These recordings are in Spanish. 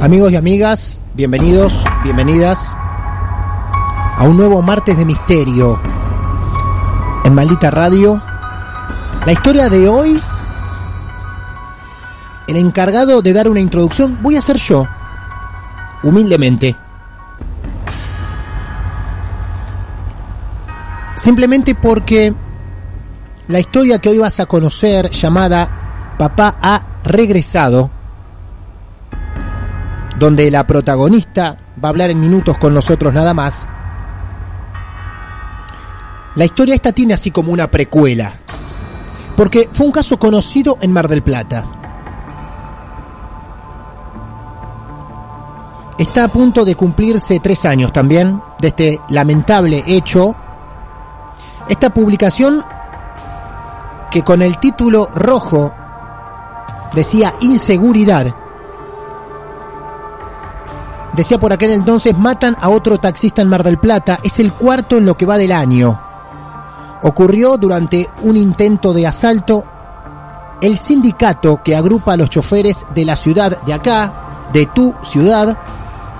Amigos y amigas, bienvenidos, bienvenidas a un nuevo martes de misterio en Maldita Radio. La historia de hoy, el encargado de dar una introducción, voy a ser yo, humildemente. Simplemente porque la historia que hoy vas a conocer, llamada Papá ha regresado, donde la protagonista va a hablar en minutos con nosotros nada más. La historia esta tiene así como una precuela, porque fue un caso conocido en Mar del Plata. Está a punto de cumplirse tres años también de este lamentable hecho. Esta publicación que con el título rojo decía inseguridad Decía por aquel entonces, matan a otro taxista en Mar del Plata, es el cuarto en lo que va del año. Ocurrió durante un intento de asalto. El sindicato que agrupa a los choferes de la ciudad de acá, de tu ciudad,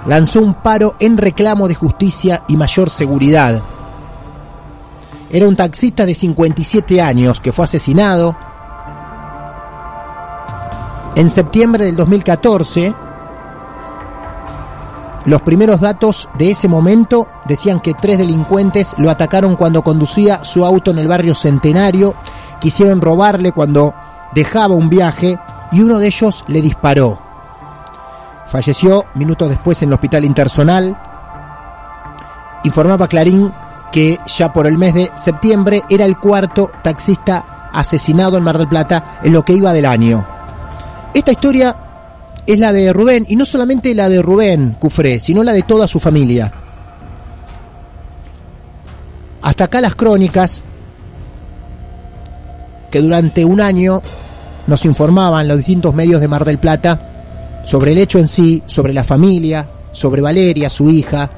lanzó un paro en reclamo de justicia y mayor seguridad. Era un taxista de 57 años que fue asesinado en septiembre del 2014 los primeros datos de ese momento decían que tres delincuentes lo atacaron cuando conducía su auto en el barrio Centenario, quisieron robarle cuando dejaba un viaje y uno de ellos le disparó. Falleció minutos después en el hospital intersonal. Informaba Clarín que ya por el mes de septiembre era el cuarto taxista asesinado en Mar del Plata en lo que iba del año. Esta historia es la de Rubén, y no solamente la de Rubén Cufré, sino la de toda su familia. Hasta acá las crónicas que durante un año nos informaban los distintos medios de Mar del Plata sobre el hecho en sí, sobre la familia, sobre Valeria, su hija,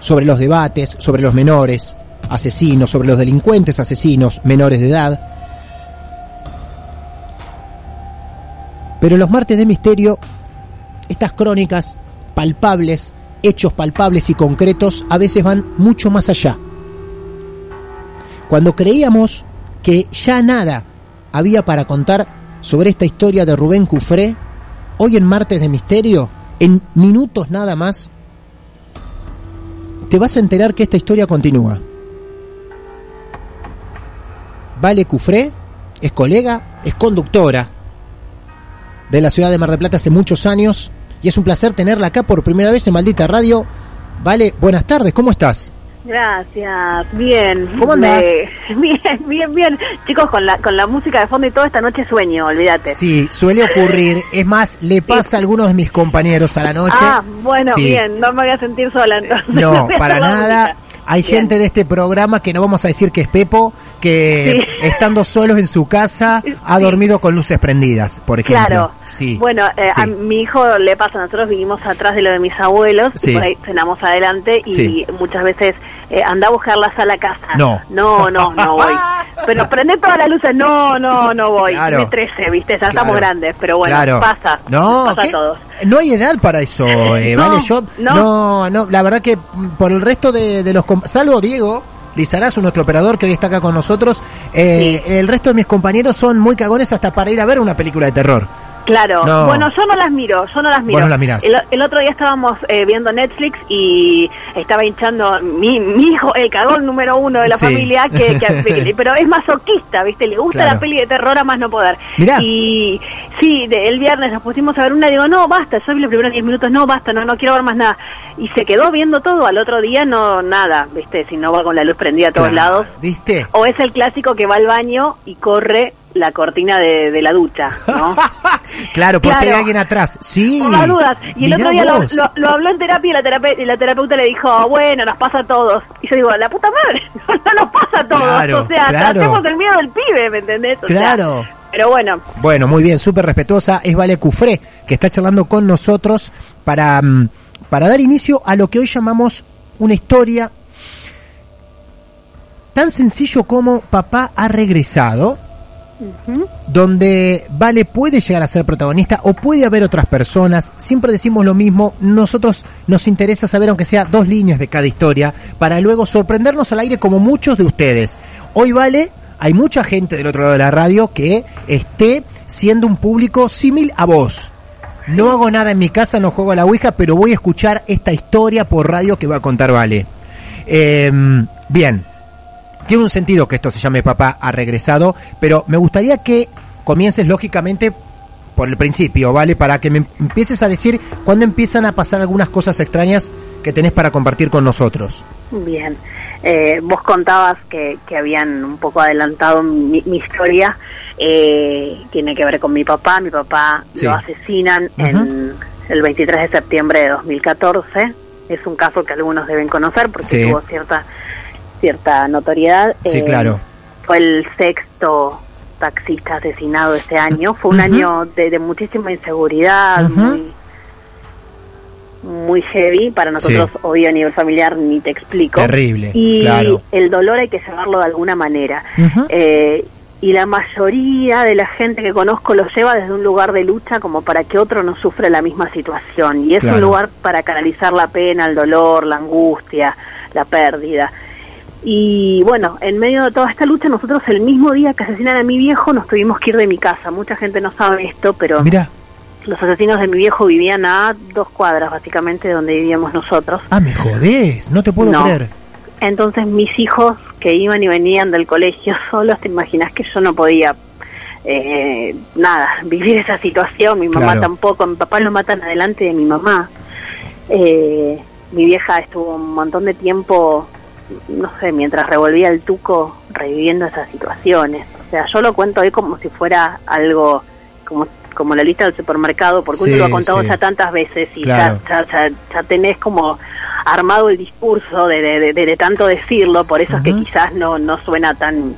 sobre los debates, sobre los menores asesinos, sobre los delincuentes asesinos menores de edad, Pero los martes de misterio, estas crónicas palpables, hechos palpables y concretos, a veces van mucho más allá. Cuando creíamos que ya nada había para contar sobre esta historia de Rubén Cufré, hoy en Martes de Misterio, en minutos nada más, te vas a enterar que esta historia continúa. Vale Cufré es colega, es conductora, de la ciudad de Mar del Plata hace muchos años y es un placer tenerla acá por primera vez en Maldita Radio. Vale, buenas tardes, ¿cómo estás? Gracias, bien. ¿Cómo andás? bien, bien, bien. Chicos, con la, con la música de fondo y todo, esta noche sueño, olvídate. Sí, suele ocurrir. Es más, le pasa a algunos de mis compañeros a la noche. Ah, bueno, bien, no me voy a sentir sola entonces. No, para nada. Hay Bien. gente de este programa que no vamos a decir que es Pepo, que Sí. estando solos en su casa ha Sí. dormido con luces prendidas, por ejemplo. Claro. Sí. Bueno, eh, Sí. a mi hijo le pasa, nosotros vivimos atrás de lo de mis abuelos y por ahí cenamos adelante y muchas veces eh, anda a buscarlas a la casa. No. No, no, no voy. Pero prende todas las luces, no, no, no voy. Claro. Tiene 13, viste, ya Claro. estamos grandes, pero bueno, Claro. pasa. No, pasa a todos. No hay edad para eso, eh, No, ¿vale? Yo, no. no, no, la verdad que por el resto de, de los... Salvo Diego, Lizarazu, nuestro operador que hoy está acá con nosotros, eh, el resto de mis compañeros son muy cagones hasta para ir a ver una película de terror. Claro. No. Bueno, yo no las miro, yo no las miro. Vos no las mirás. El, el otro día estábamos eh, viendo Netflix y estaba hinchando mi, mi hijo, el cagón número uno de la Sí. familia, que, que- pero es masoquista, ¿viste? Le gusta Claro. la peli de terror a más no poder. Mirá. Y sí, de- el viernes nos pusimos a ver una y digo, no, basta, yo vi los primeros 10 minutos, no, basta, no, no quiero ver más nada. Y se quedó viendo todo, al otro día no, nada, ¿viste? Si no va con la luz prendida a todos Claro, lados. ¿Viste? O es el clásico que va al baño y corre la cortina de, de la ducha, ¿no? claro, por si hay Claro. alguien atrás. Sí. Por las dudas. Y el otro día lo, lo- lo habló en terapia y la, terape- y la terapeuta le dijo, bueno, nos pasa a todos. Y yo digo, la puta madre, no nos pasa a todos. Claro, o sea, claro. tratemos el miedo del pibe, ¿me entendés? O sea, Claro. pero bueno, Bueno, muy bien, súper respetuosa. Es Vale Cufré, que está charlando con nosotros para, mm, para dar inicio a lo que hoy llamamos una historia tan sencillo como Papá ha regresado, donde Vale puede llegar a ser protagonista o puede haber otras personas. Siempre decimos lo mismo, nosotros nos interesa saber aunque sea dos líneas de cada historia para luego sorprendernos al aire como muchos de ustedes. Hoy Vale, hay mucha gente del otro lado de la radio que esté siendo un público símil a vos. No hago nada en mi casa, no juego a la Ouija, pero voy a escuchar esta historia por radio que va a contar Vale. Eh, bien, tiene un sentido que esto se llame Papá ha regresado, pero me gustaría que comiences lógicamente por el principio, ¿vale? Para que me empieces a decir cuándo empiezan a pasar algunas cosas extrañas que tenés para compartir con nosotros. bien. Eh, vos contabas que, que habían un poco adelantado mi, mi historia. Eh, tiene que ver con mi papá. Mi papá Sí. lo asesinan en el 23 de septiembre de 2014. Es un caso que algunos deben conocer porque Sí. tuvo cierta cierta notoriedad. Sí, Eh, claro. Fue el sexto taxista asesinado ese año. Fue un año de, de muchísima inseguridad, muy muy heavy para nosotros, Sí. obvio a nivel familiar, ni te explico. Terrible, Y claro. el dolor hay que llevarlo de alguna manera. Eh, y la mayoría de la gente que conozco lo lleva desde un lugar de lucha como para que otro no sufra la misma situación. Y es Claro. un lugar para canalizar la pena, el dolor, la angustia, la pérdida. Y bueno, en medio de toda esta lucha, nosotros el mismo día que asesinan a mi viejo nos tuvimos que ir de mi casa. Mucha gente no sabe esto, pero Mira, los asesinos de mi viejo vivían a dos cuadras básicamente de donde vivíamos nosotros. ah, me jodés, no te puedo No. creer. Entonces mis hijos que iban y venían del colegio solos, te imaginas que yo no podía, eh, nada, vivir esa situación, mi mamá Claro. tampoco, mi papá lo matan adelante de mi mamá. Eh, mi vieja estuvo un montón de tiempo, no sé, mientras revolvía el tuco, reviviendo esas situaciones. O sea, yo lo cuento hoy como si fuera algo, como como la lista del supermercado, porque Sí, uno lo ha contado sí. ya tantas veces y Claro. ya, ya, ya, ya tenés como armado el discurso de, de, de- de tanto decirlo, por eso es que quizás no, no suena tan...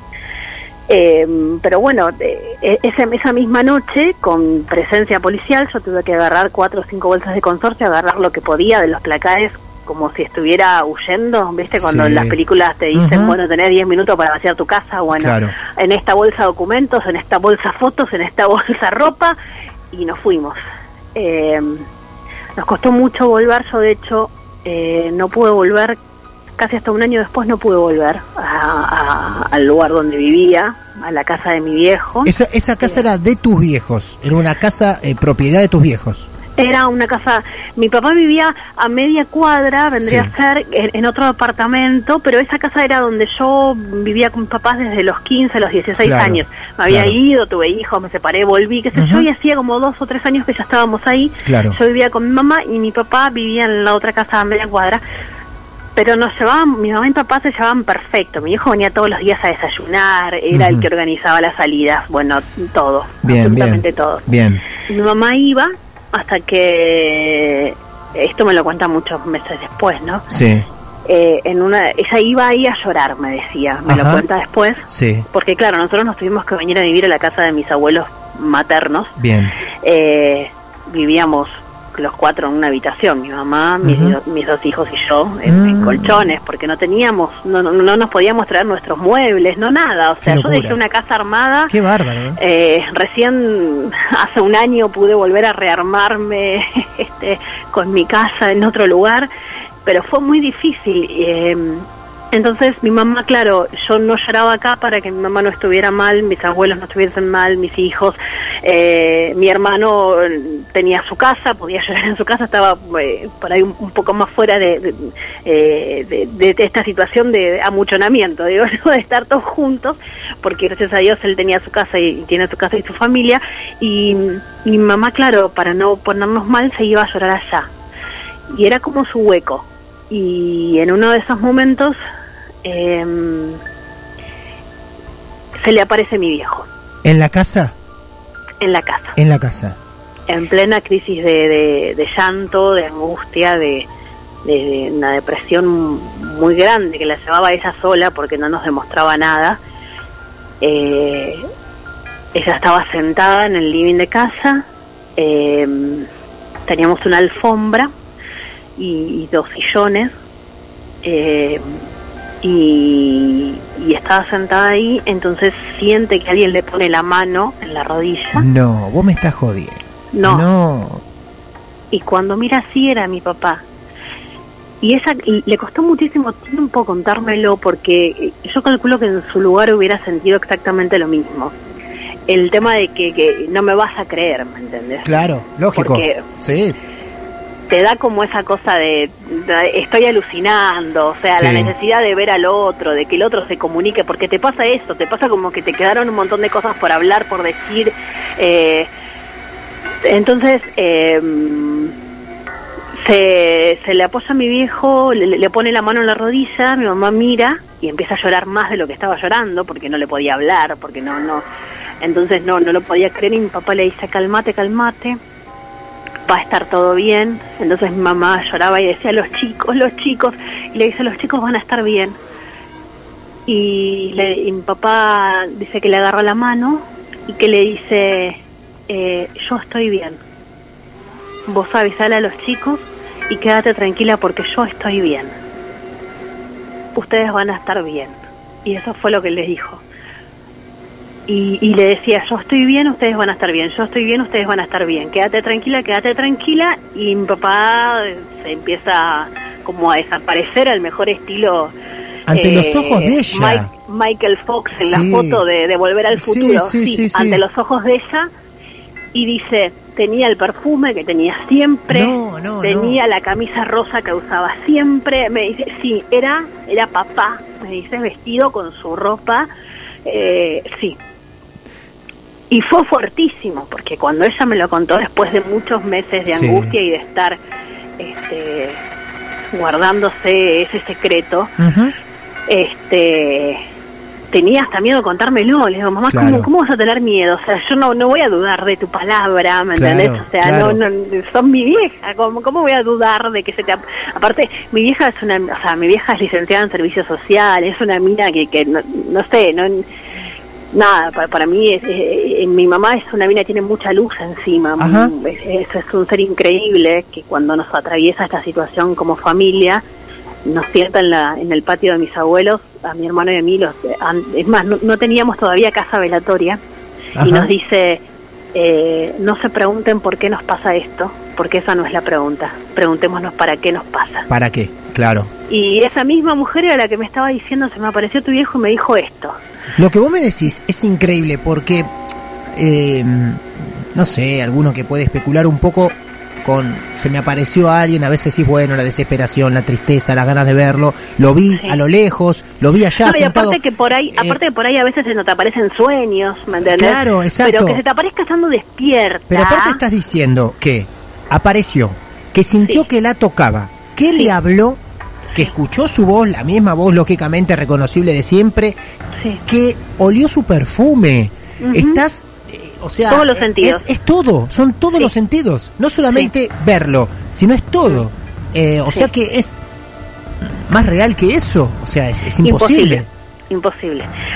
Eh, pero bueno, eh, esa, esa misma noche, con presencia policial, yo tuve que agarrar cuatro o cinco bolsas de consorcio, agarrar lo que podía de los placares como si estuviera huyendo, ¿viste? Cuando Sí. en las películas te dicen, bueno, tenés 10 minutos para vaciar tu casa, bueno, Claro. en esta bolsa documentos, en esta bolsa fotos, en esta bolsa ropa, y nos fuimos. Eh, nos costó mucho volver, yo de hecho eh, no pude volver, casi hasta un año después no pude volver a- a- al lugar donde vivía, a la casa de mi viejo. Esa, esa casa era de tus viejos, era una casa eh, propiedad de tus viejos. Era una casa, mi papá vivía a media cuadra, vendría Sí. a ser en, en otro apartamento, pero esa casa era donde yo vivía con mis papás desde los 15 a los 16 Claro, años. Me había claro. ido, tuve hijos, me separé, volví, qué sé yo, y hacía como dos o tres años que ya estábamos ahí. Claro. Yo vivía con mi mamá y mi papá vivía en la otra casa a media cuadra. Pero nos llevaban, mi mamá y mi papá se llevaban perfecto. Mi hijo venía todos los días a desayunar, era el que organizaba las salidas, bueno, todo, Bien, absolutamente bien. todo. Bien. Mi mamá iba hasta que esto me lo cuenta muchos meses después, ¿no? Sí. eh, en una, ella iba ahí a llorar, me decía, me lo cuenta después, Sí, porque claro, nosotros nos tuvimos que venir a vivir a la casa de mis abuelos maternos, bien. eh, vivíamos los cuatro en una habitación, mi mamá, mis, do- mis dos hijos y yo, en, en Mm. colchones, porque no teníamos, no, no, no nos podíamos traer nuestros muebles, no nada, o sea, yo dejé una casa armada. Qué bárbaro. Eh, recién hace un año pude volver a rearmarme este, con mi casa en otro lugar, pero fue muy difícil. eh, entonces mi mamá, claro, yo no lloraba acá para que mi mamá no estuviera mal, mis abuelos no estuviesen mal, mis hijos, eh, mi hermano eh, tenía su casa, podía llorar en su casa, estaba eh, por ahí un, poco más fuera de, eh, de- esta situación de amuchonamiento, digo, ¿no? de estar todos juntos, porque gracias a Dios él tenía su casa y, tiene su casa y su familia, y mi mamá, claro, para no ponernos mal, se iba a llorar allá. Y era como su hueco. Y en uno de esos momentos em, se le aparece mi viejo ¿En la casa? en la casa, En la casa. en plena crisis de, de- de llanto, de angustia, de, de- de una depresión muy grande que la llevaba ella sola porque no nos demostraba nada. Eh, ella estaba sentada en el living de casa, em, teníamos una alfombra y, y dos sillones. eh, y, y estaba sentada ahí, entonces siente que alguien le pone la mano en la rodilla. No, vos me estás jodiendo. No. No. Y cuando mira así era mi papá. Y ella y le costó muchísimo tiempo contármelo porque yo calculo que en su lugar hubiera sentido exactamente lo mismo. El tema de que, que no me vas a creer, ¿me entendés? Claro, lógico. Porque- Sí, te da como esa cosa de, de estoy alucinando, o sea, Sí. la necesidad de ver al otro, de que el otro se comunique, porque te pasa eso, te pasa como que te quedaron un montón de cosas por hablar, por decir. eh, entonces, eh, se, se le apoya a mi viejo, le, le pone la mano en la rodilla, mi mamá mira y empieza a llorar más de lo que estaba llorando, porque no le podía hablar, porque no, no, entonces no, no lo podía creer y mi papá le dice, calmate, calmate va a estar todo bien. Entonces mi mamá lloraba y decía, los chicos, los chicos. Y le dice, los chicos van a estar bien. Y, le- y mi papá dice que le agarra la mano y que le dice, eh, yo estoy bien. Vos avisale a los chicos y quédate tranquila porque yo estoy bien. Ustedes van a estar bien. Y eso fue lo que les dijo. Y, y le decía, yo estoy bien, ustedes van a estar bien, yo estoy bien, ustedes van a estar bien, quédate tranquila, quédate tranquila, y mi papá eh, se empieza como a desaparecer al mejor estilo. Ante eh, los ojos de ella. Mike- Michael Fox en la foto de, de Volver al Futuro, sí, sí, sí. ante los ojos de ella, y dice, tenía el perfume que tenía siempre, No, no, tenía la camisa rosa que usaba siempre, me dice, sí, era, era papá, me dice, vestido con su ropa, eh, sí. Y fue fuertísimo, porque cuando ella me lo contó después de muchos meses de Sí. angustia y de estar este, guardándose ese secreto, este tenía hasta miedo de contármelo. Le digo, mamá, Claro. ¿cómo, ¿cómo vas a tener miedo? O sea, yo no, no voy a dudar de tu palabra, ¿me Claro, entendés? O sea, claro. no, no, son mi vieja. ¿Cómo, ¿Cómo voy a dudar de que se te... ap- Aparte, mi vieja es una... O sea, mi vieja es licenciada en servicios sociales, es una mina que, que no, no sé, no... Nada, para, para mí, es, mi mamá es una mina que tiene mucha luz encima. Es, es- un ser increíble que cuando nos atraviesa esta situación como familia, nos sienta en, la, en el patio de mis abuelos, a mi hermano y a mí, los, es más, no, no teníamos todavía casa velatoria, Ajá. y nos dice, eh, no se pregunten por qué nos pasa esto, porque esa no es la pregunta, preguntémonos para qué nos pasa. ¿Para qué? Claro. Y esa misma mujer era la que me estaba diciendo, se me apareció tu viejo y me dijo esto. Lo que vos me decís es increíble porque, eh, no sé, alguno que puede especular un poco con, se me apareció alguien, a veces decís, bueno, la desesperación, la tristeza, las ganas de verlo, lo vi Sí. a lo lejos, lo vi allá No, y sentado. aparte que por ahí, Eh, aparte que por ahí a veces se nos te aparecen sueños, ¿me entendés? Claro, exacto. Pero que se te aparezca estando despierta. Pero aparte estás diciendo que apareció, que sintió Sí. que la tocaba, que Sí. le habló, que escuchó su voz, la misma voz lógicamente reconocible de siempre, Sí. que olió su perfume. Estás, eh, o sea, Todos los sentidos. Es, es todo, son todos los sentidos, no solamente verlo, sino es todo. Eh, o sea que es más real que eso. O sea, es, es imposible. imposible.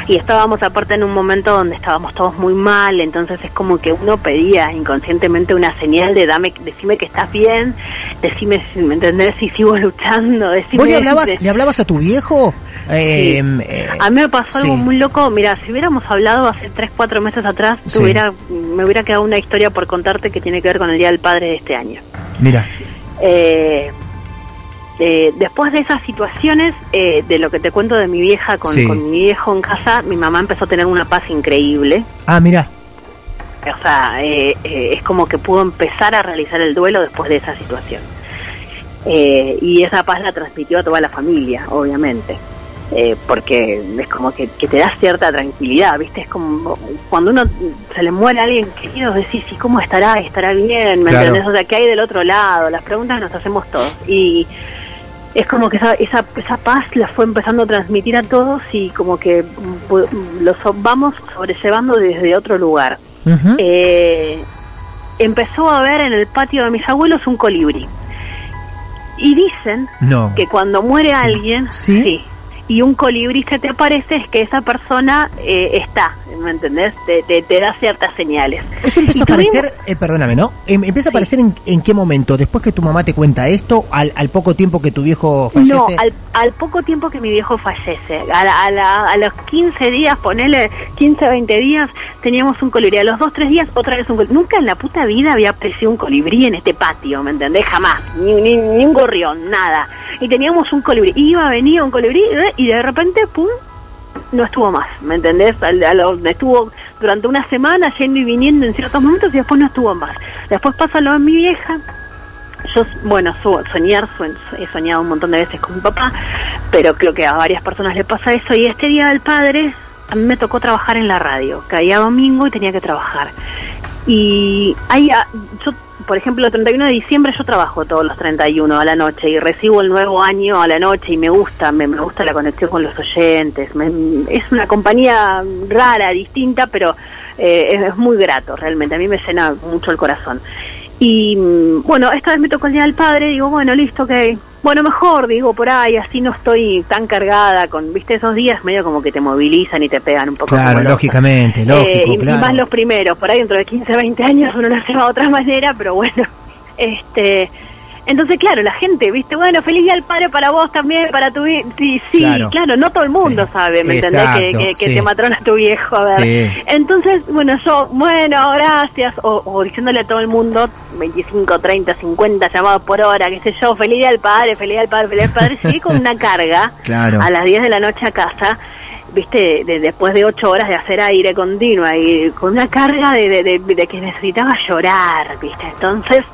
Y estábamos aparte en un momento donde estábamos todos muy mal, entonces es como que uno pedía inconscientemente una señal de dame, decime que estás bien, decime si me entendés si sigo luchando, decime ¿Vos le hablabas, de- le hablabas a tu viejo? Eh, eh, a mí me pasó algo sí. muy loco. Mira, si hubiéramos hablado hace 3, 4 meses atrás, Sí. tuviera, me hubiera quedado una historia por contarte que tiene que ver con el Día del Padre de este año. Mira, Eh, eh, después de esas situaciones, eh, de lo que te cuento de mi vieja con, Sí. con mi viejo en casa, mi mamá empezó a tener una paz increíble. ah, mira, O sea, eh, eh, es como que pudo empezar a realizar el duelo después de esa situación. Eh, y esa paz la transmitió a toda la familia, obviamente. Eh, porque es como que, que te da cierta tranquilidad, ¿viste? Es como cuando uno se le muere a alguien querido, decís, ¿y cómo estará? ¿Estará bien? ¿Me Claro. entendés? O sea, ¿qué hay del otro lado? Las preguntas nos hacemos todos. Y es como que esa, esa, esa paz la fue empezando a transmitir a todos y como que mm, pu- los vamos sobrellevando desde otro lugar. Eh, empezó a ver en el patio de mis abuelos un colibrí. Y dicen no. que cuando muere Sí. alguien, ¿Sí? Y un colibrí se te aparece, es que esa persona eh, está, ¿me entendés? Te, te, te da ciertas señales. Eso empezó a aparecer, eh, perdóname, ¿no? Em- empieza a aparecer en, en qué momento, después que tu mamá te cuenta esto, al, al poco tiempo que tu viejo fallece. No, al, al poco tiempo que mi viejo fallece, a, la- a, la- a los 15 días, ponele 15, 20 días, teníamos un colibrí. A los 2, 3 días, otra vez un colibrí. Nunca en la puta vida había aparecido un colibrí en este patio, ¿me entendés? Jamás. Ni, ni, ni un gorrión, nada. Y teníamos un colibrí. Iba, venía un colibrí eh, y de repente, pum, no estuvo más, ¿me entendés? A lo- estuvo durante una semana yendo y viniendo en ciertos momentos y después no estuvo más. Después pasa lo de mi vieja, yo, bueno, su- soñar, he soñado un montón de veces con mi papá, pero creo que a varias personas le pasa eso. Y este día del padre, a mí me tocó trabajar en la radio. Caía domingo y tenía que trabajar. Y hay, a- yo, por ejemplo, el 31 de diciembre yo trabajo todos los 31 a la noche y recibo el nuevo año a la noche y me gusta, me, me gusta la conexión con los oyentes. Me- es una compañía rara, distinta, pero eh, es, muy grato realmente. A mí me llena mucho el corazón. Y mm, bueno, esta vez me tocó el Día del Padre, digo, bueno, listo, ok. Bueno, mejor, digo, por ahí, así no estoy tan cargada con, viste, esos días medio como que te movilizan y te pegan un poco. Claro, lógicamente, Eh, lógico, y, y claro. más los primeros, por ahí dentro de 15, 20 años uno lo hace de otra manera, pero bueno, este... Entonces, claro, la gente, viste, bueno, feliz día al padre para vos también, para tu hijo. Sí, sí, Claro. claro. no todo el mundo Sí. sabe, ¿me entendés? Que, Exacto, que, que sí. te matrona tu viejo, a ver. Entonces, bueno, yo, bueno, gracias, o, o diciéndole a todo el mundo, 25, 30, 50 llamados por hora, qué sé yo, feliz día al padre, feliz día al padre, feliz día al padre, llegué con una carga Claro. a las 10 de la noche a casa, viste, de- después de 8 horas de hacer aire continua y con una carga de- de que necesitaba llorar, viste, entonces...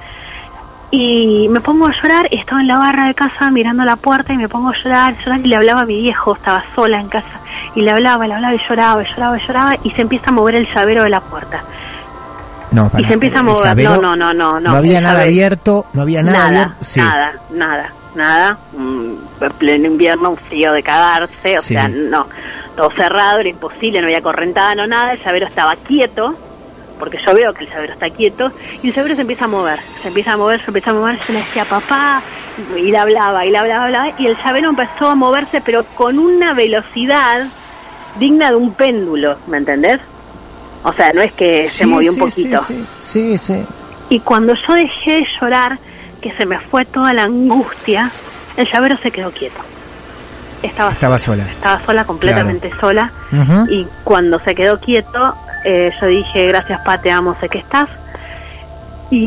Y me pongo a llorar y estaba en la barra de casa mirando la puerta y me pongo a llorar, llorar y le hablaba a mi viejo, estaba sola en casa y le hablaba, le hablaba y lloraba, y lloraba, y lloraba y se empieza a mover el llavero de la puerta. No, pará, y se empieza a mover. llavero, no, no, no, no, no. Había nada llavero. abierto, no había nada, Nada, abierto. Sí. nada, nada, nada. Mm, en pleno invierno, un frío de cagarse, o Sí. sea, no. Todo cerrado, era imposible, no había correntada, no nada. El llavero estaba quieto, porque yo veo que el llavero está quieto, y el llavero se empieza a mover, se empieza a mover, se empieza a mover, se le decía papá, y le hablaba, y le hablaba, hablaba, y el llavero empezó a moverse, pero con una velocidad digna de un péndulo, ¿me entendés? O sea, no es que se Sí, movió un poquito. Sí, sí, sí, sí. Y cuando yo dejé de llorar, que se me fue toda la angustia, el llavero se quedó quieto. Estaba, Estaba sola. estaba sola, completamente sola. Y cuando se quedó quieto, eh, yo dije, gracias pa, te amo, sé que estás. Y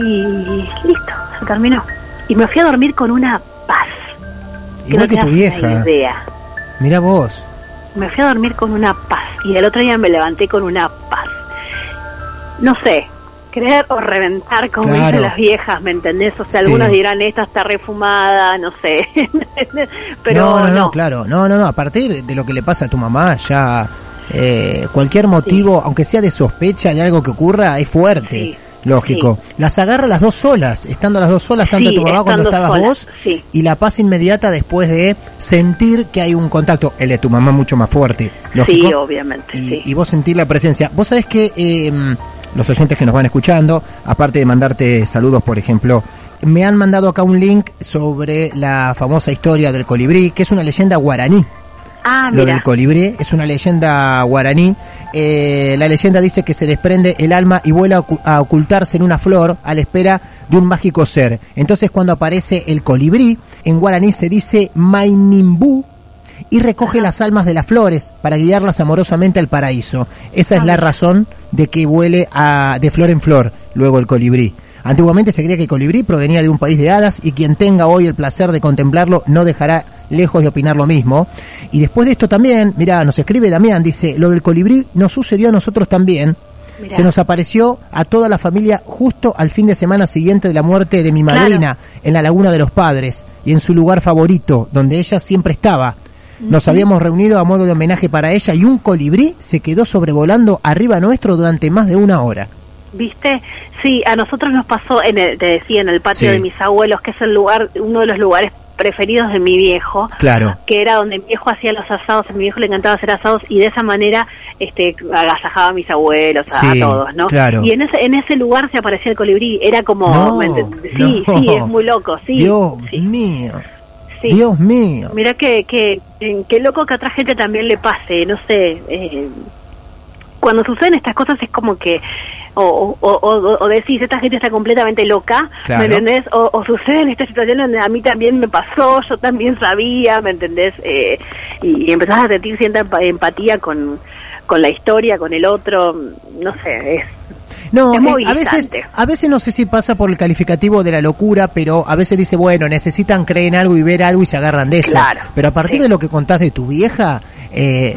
listo, se terminó. Y me fui a dormir con una paz. Igual no que te tu vieja. idea. Mira vos. Me fui a dormir con una paz. Y el otro día me levanté con una paz. No sé, creer o reventar, como Claro. dicen las viejas, ¿me entendés? O sea, Sí. algunos dirán, esta está refumada, no sé. Pero no, no, no, claro. No, no, no. A partir de lo que le pasa a tu mamá, ya eh, cualquier motivo, aunque sea de sospecha de algo que ocurra, es fuerte. Sí, Lógico. Las agarra las dos solas, estando las dos solas, tanto tu mamá cuando estabas sola, vos, y la paz inmediata después de sentir que hay un contacto. El de tu mamá mucho más fuerte, lógico. Sí, obviamente, y, y vos sentir la presencia. Vos sabés que eh, los oyentes que nos van escuchando, aparte de mandarte saludos, por ejemplo, me han mandado acá un link sobre la famosa historia del colibrí, que es una leyenda guaraní. Ah, Lo del colibrí es una leyenda guaraní. Eh, la leyenda dice que se desprende el alma y vuela a ocu- a ocultarse en una flor a la espera de un mágico ser. Entonces cuando aparece el colibrí, en guaraní se dice Mainimbu y recoge las almas de las flores para guiarlas amorosamente al paraíso. Esa es la razón de que vuele a, de flor en flor luego el colibrí. Antiguamente se creía que el colibrí provenía de un país de hadas y quien tenga hoy el placer de contemplarlo no dejará lejos de opinar lo mismo. Y después de esto también, mira, nos escribe Damián, dice, lo del colibrí nos sucedió a nosotros también. Mirá. Se nos apareció a toda la familia justo al fin de semana siguiente de la muerte de mi Claro. madrina en la Laguna de los Padres y en su lugar favorito, donde ella siempre estaba. Nos habíamos reunido a modo de homenaje para ella y un colibrí se quedó sobrevolando arriba nuestro durante más de una hora. ¿Viste? Sí, a nosotros nos pasó, en el, te decía, en el patio Sí. de mis abuelos, que es el lugar, uno de los lugares preferidos de mi viejo, Claro. que era donde mi viejo hacía los asados, a mi viejo le encantaba hacer asados y de esa manera este agasajaba a mis abuelos, a, Sí, a todos, ¿no? claro. Y en ese, en ese lugar se aparecía el colibrí, era como, sí, no. sí, es muy loco, sí. Dios sí, mío, sí. Dios mío. Mira que, que, qué loco que a otra gente también le pase, no sé, eh, cuando suceden estas cosas es como que o, o, o, o decís, esta gente está completamente loca, Claro. ¿me entendés? O, o suceden estas situaciones donde a mí también me pasó, yo también sabía, ¿me entendés? Eh, y, y empezás a sentir cierta empa- empatía con, con la historia, con el otro, no sé, es... No, Es eh, a veces, a veces no sé si pasa por el calificativo de la locura, pero a veces dice, bueno, necesitan creer en algo y ver algo y se agarran de eso. Claro, Pero a partir sí. de lo que contás de tu vieja, eh,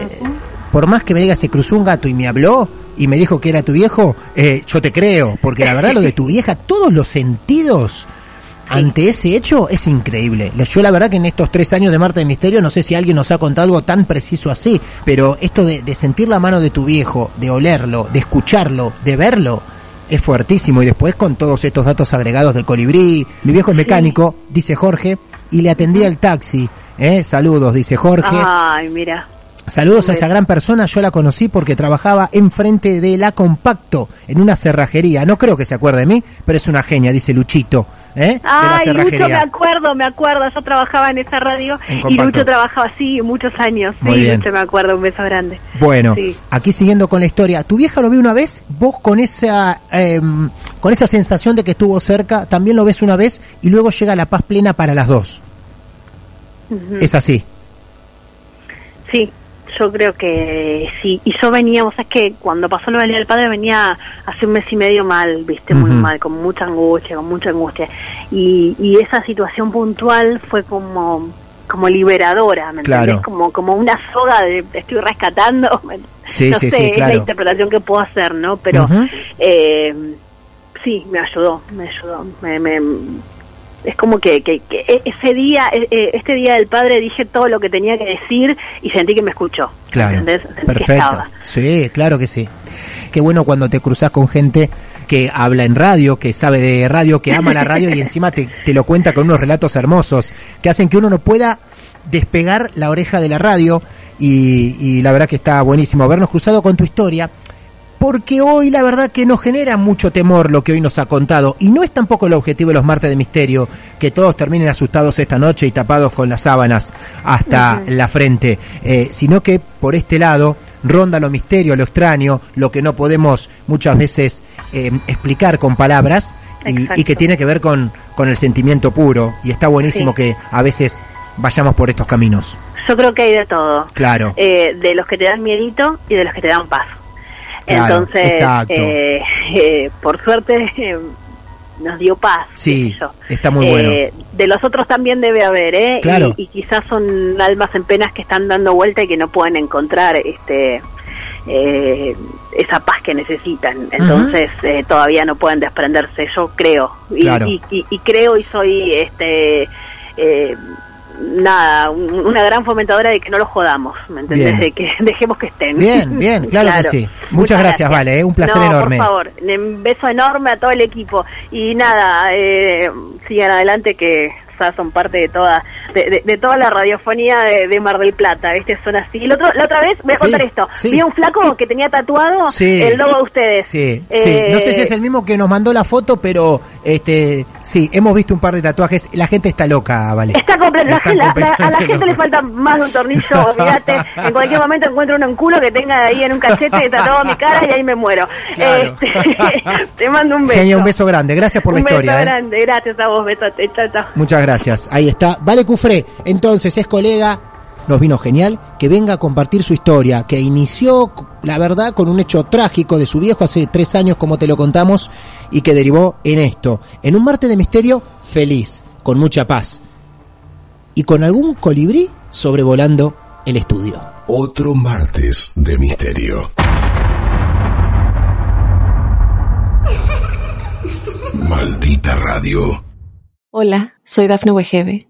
por más que me digas se cruzó un gato y me habló y me dijo que era tu viejo, eh, yo te creo, porque la verdad lo de tu vieja, todos los sentidos ante ese hecho es increíble. Yo la verdad que en estos tres años de Marta de Misterio no sé si alguien nos ha contado algo tan preciso así, pero esto de, sentir la mano de tu viejo, de olerlo, de escucharlo, de verlo, es fuertísimo. Y después con todos estos datos agregados del colibrí, mi viejo es mecánico, dice Jorge, y le atendía el taxi. ¿eh? Saludos, dice Jorge. Ay, mira. Saludos a esa gran persona, yo la conocí porque trabajaba enfrente de la Compacto, en una cerrajería. No creo que se acuerde de mí, pero es una genia, dice Luchito, ¿eh? de la Ay, Lucho, me acuerdo, me acuerdo. Yo trabajaba en esa radio En y. Lucho trabajaba así muchos años. Muy sí, bien. Lucho, me acuerdo. Un beso grande. Bueno, Sí. aquí siguiendo con la historia, ¿tu vieja lo vio una vez? ¿Vos con esa, em, con esa sensación de que estuvo cerca, también lo ves una vez y luego llega la paz plena para las dos? Es así. Sí, yo creo que sí. Y yo venía, vos sabés que cuando pasó lo del Día del Padre venía hace un mes y medio mal, viste, muy mal, con mucha angustia, con mucha angustia. Y, y esa situación puntual fue como como liberadora, ¿me Claro. entendés? Como, como una soga de estoy rescatando. Sí, no sí, sé, sí, es la interpretación que puedo hacer, ¿no? Pero eh, sí, me ayudó, me ayudó. Me, me- es como que, que, que e- ese día, e- e- este día del padre dije todo lo que tenía que decir y sentí que me escuchó. Claro. ¿entendés? Sentí Perfecto. Sí, claro que sí. Qué bueno cuando te cruzas con gente que habla en radio, que sabe de radio, que ama la radio y encima te, te lo cuenta con unos relatos hermosos que hacen que uno no pueda despegar la oreja de la radio y, y la verdad que está buenísimo habernos cruzado con tu historia porque hoy la verdad que nos genera mucho temor lo que hoy nos ha contado y no es tampoco el objetivo de los martes de misterio que todos terminen asustados esta noche y tapados con las sábanas hasta la frente, eh, sino que por este lado ronda lo misterio, lo extraño, lo que no podemos muchas veces eh, explicar con palabras y, que tiene que ver con, con el sentimiento puro y está buenísimo Sí. que a veces vayamos por estos caminos. Yo creo que hay de todo. Claro. Eh, de los que te dan miedito y de los que te dan paz. Claro, Entonces, eh, eh, por suerte, eh, nos dio paz. Sí, está muy Eh, bueno. De los otros también debe haber, ¿eh? Claro. Y, y quizás son almas en penas que están dando vuelta y que no pueden encontrar este eh, esa paz que necesitan. Entonces eh, todavía no pueden desprenderse, yo creo. Y, Claro. y, y- y creo y soy este eh, nada, un- una gran fomentadora de que no los jodamos, ¿me entendés? Bien. De que dejemos que estén. Bien, bien, claro que sí. Muchas gracias, Vale, ¿eh? un placer No, enorme. Por favor, un beso enorme a todo el equipo. Y nada, eh, sigan adelante que ya son parte de toda de, de- de toda la radiofonía de, de Mar del Plata, ¿viste? Son así. Y la otra vez, voy a Sí, contar esto. sí. Vi a un flaco que tenía tatuado Sí. el logo de ustedes. Sí, Eh, sí. No sé si es el mismo que nos mandó la foto, pero Este, sí, hemos visto un par de tatuajes. La gente está loca, Vale. Está completa. Están La- la- a la completamente gente le falta más de un tornillo, olvídate. En cualquier momento encuentro uno en culo que tenga ahí en un cachete tatuado mi cara y ahí me muero. Claro. Este, te mando un beso. Genia, un beso grande. Gracias por la Un historia. beso ¿eh? grande. Gracias a vos, besote. Chao, chao. Muchas gracias. Ahí está. Vale Cufré, entonces es colega, nos vino genial que venga a compartir su historia, que inició, la verdad, con un hecho trágico de su viejo hace tres años, como te lo contamos, y que derivó en esto, en un martes de misterio feliz, con mucha paz, y con algún colibrí sobrevolando el estudio. Otro martes de misterio. Maldita radio. Hola, soy Dafne Wegebe